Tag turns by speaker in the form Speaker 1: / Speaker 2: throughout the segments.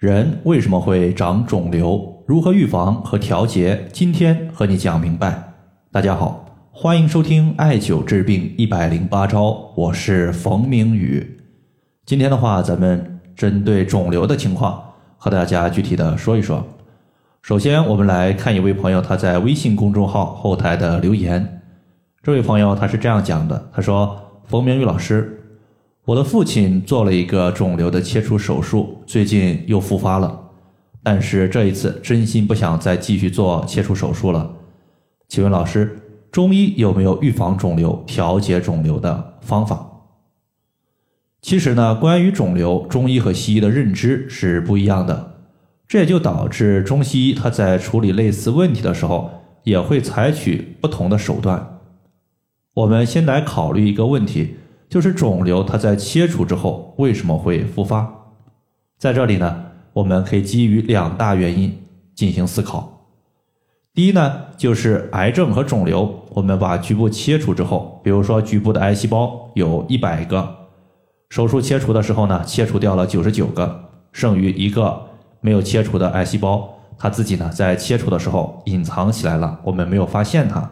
Speaker 1: 人为什么会长肿瘤？如何预防和调节？今天和你讲明白。大家好，欢迎收听艾灸治病一百零八招，我是冯明宇。今天的话，咱们针对肿瘤的情况和大家具体的说一说。首先，我们来看一位朋友他在微信公众号后台的留言。这位朋友他是这样讲的：“他说，冯明宇老师。”我的父亲做了一个肿瘤的切除手术，最近又复发了，但是这一次真心不想再继续做切除手术了。请问老师，中医有没有预防肿瘤、调节肿瘤的方法？其实呢，关于肿瘤，中医和西医的认知是不一样的，这也就导致中西医他在处理类似问题的时候，也会采取不同的手段。我们先来考虑一个问题。就是肿瘤，它在切除之后为什么会复发？在这里呢，我们可以基于两大原因进行思考。第一呢，就是癌症和肿瘤，我们把局部切除之后，比如说局部的癌细胞有一百个，手术切除的时候呢，切除掉了九十九个，剩余一个没有切除的癌细胞，它自己呢在切除的时候隐藏起来了，我们没有发现它。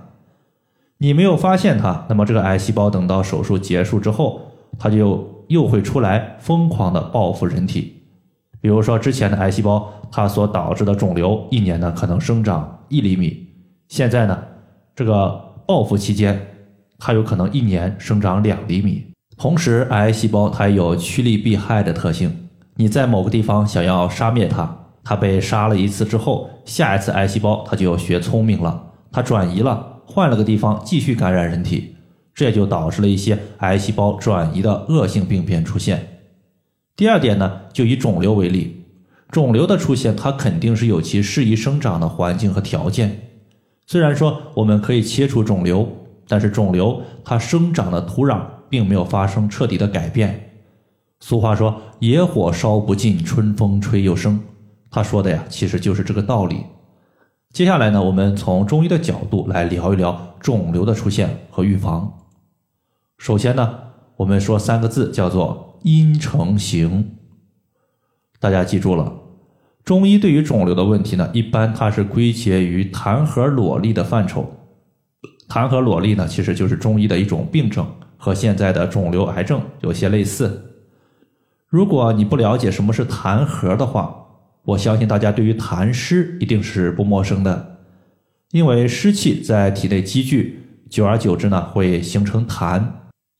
Speaker 1: 你没有发现它，那么这个癌细胞等到手术结束之后，它就又会出来疯狂的报复人体。比如说之前的癌细胞，它所导致的肿瘤，一年呢可能生长一厘米，现在呢这个报复期间，它有可能一年生长两厘米。同时，癌细胞它有趋利避害的特性，你在某个地方想要杀灭它，它被杀了一次之后，下一次癌细胞它就学聪明了，它转移了。换了个地方继续感染人体，这也就导致了一些癌细胞转移的恶性病变出现。第二点呢，就以肿瘤为例，肿瘤的出现它肯定是有其适宜生长的环境和条件。虽然说我们可以切除肿瘤，但是肿瘤它生长的土壤并没有发生彻底的改变。俗话说“野火烧不尽，春风吹又生”，他说的呀，其实就是这个道理。接下来呢，我们从中医的角度来聊一聊肿瘤的出现和预防。首先呢，我们说三个字，叫做因成形。大家记住了，中医对于肿瘤的问题呢，一般它是归结于痰核裸粒的范畴。痰核裸粒呢，其实就是中医的一种病症，和现在的肿瘤、癌症有些类似。如果你不了解什么是痰核的话，我相信大家对于痰湿一定是不陌生的，因为湿气在体内积聚，久而久之呢，会形成痰。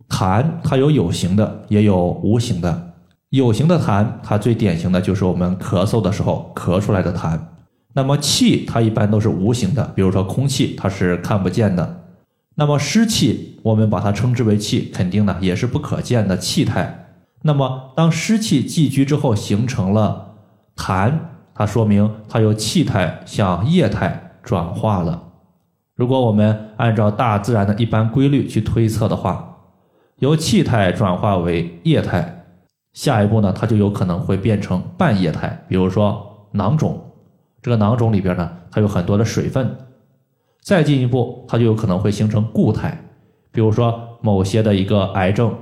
Speaker 1: 痰它有有形的，也有无形的。有形的痰，它最典型的就是我们咳嗽的时候咳出来的痰。那么气，它一般都是无形的，比如说空气，它是看不见的。那么湿气，我们把它称之为气，肯定呢也是不可见的气态。那么当湿气积聚之后，形成了。痰，它说明它由气态向液态转化了。如果我们按照大自然的一般规律去推测的话，由气态转化为液态，下一步呢，它就有可能会变成半液态，比如说囊肿。这个囊肿里边呢，它有很多的水分。再进一步，它就有可能会形成固态，比如说某些的一个癌症，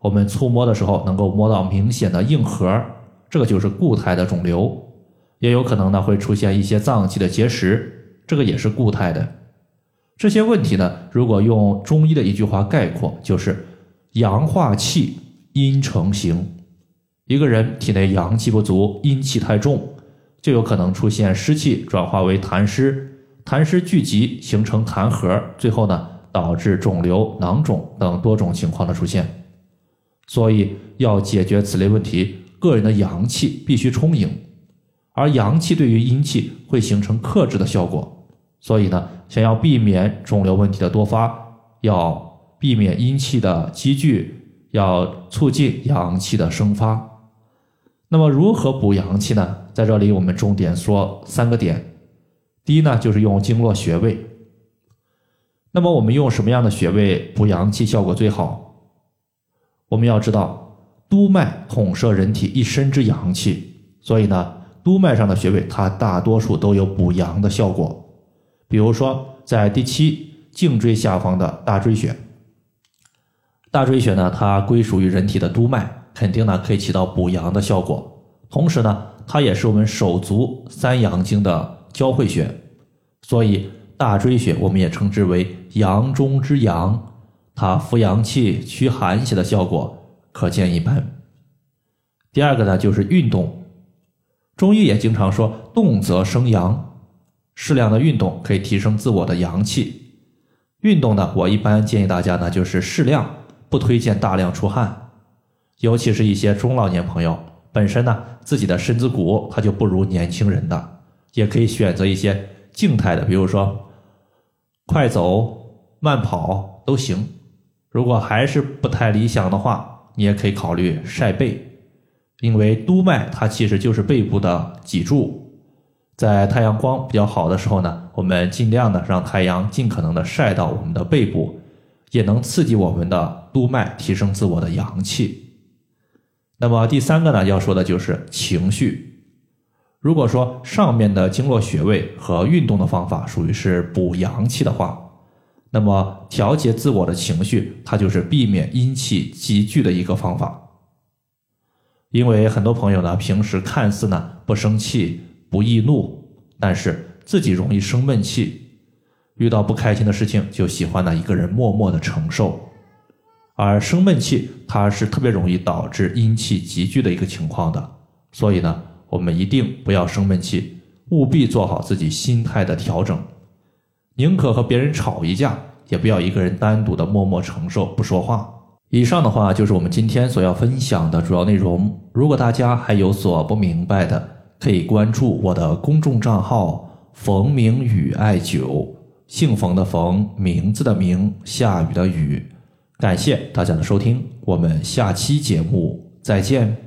Speaker 1: 我们触摸的时候能够摸到明显的硬核。这个就是固态的肿瘤，也有可能呢会出现一些脏器的结石，这个也是固态的。这些问题呢，如果用中医的一句话概括，就是阳化气，阴成形。一个人体内阳气不足，阴气太重，就有可能出现湿气转化为痰湿，痰湿聚集形成痰核，最后呢导致肿瘤、囊肿等多种情况的出现。所以要解决此类问题。个人的阳气必须充盈，而阳气对于阴气会形成克制的效果。所以呢，想要避免肿瘤问题的多发，要避免阴气的积聚，要促进阳气的生发。那么，如何补阳气呢？在这里，我们重点说三个点。第一呢，就是用经络穴位。那么，我们用什么样的穴位补阳气效果最好？我们要知道。督脉统摄人体一身之阳气，所以呢，督脉上的穴位它大多数都有补阳的效果。比如说，在第七颈椎下方的大椎穴，大椎穴呢，它归属于人体的督脉，肯定呢可以起到补阳的效果。同时呢，它也是我们手足三阳经的交汇穴，所以大椎穴我们也称之为阳中之阳，它扶阳气、驱寒邪的效果可见一斑。第二个呢，就是运动。中医也经常说“动则生阳”，适量的运动可以提升自我的阳气。运动呢，我一般建议大家呢，就是适量，不推荐大量出汗，尤其是一些中老年朋友，本身呢自己的身子骨它就不如年轻人的，也可以选择一些静态的，比如说快走、慢跑都行。如果还是不太理想的话，你也可以考虑晒背。因为督脉它其实就是背部的脊柱，在太阳光比较好的时候呢，我们尽量的让太阳尽可能的晒到我们的背部，也能刺激我们的督脉，提升自我的阳气。那么第三个呢，要说的就是情绪。如果说上面的经络穴位和运动的方法属于是补阳气的话，那么调节自我的情绪，它就是避免阴气积聚的一个方法。因为很多朋友呢，平时看似呢不生气、不易怒，但是自己容易生闷气，遇到不开心的事情就喜欢呢一个人默默的承受，而生闷气它是特别容易导致阴气积聚的一个情况的，所以呢，我们一定不要生闷气，务必做好自己心态的调整，宁可和别人吵一架，也不要一个人单独的默默承受不说话。以上的话就是我们今天所要分享的主要内容。如果大家还有所不明白的，可以关注我的公众账号“冯明宇艾灸”，姓冯的冯，名字的名，下雨的雨。感谢大家的收听，我们下期节目再见。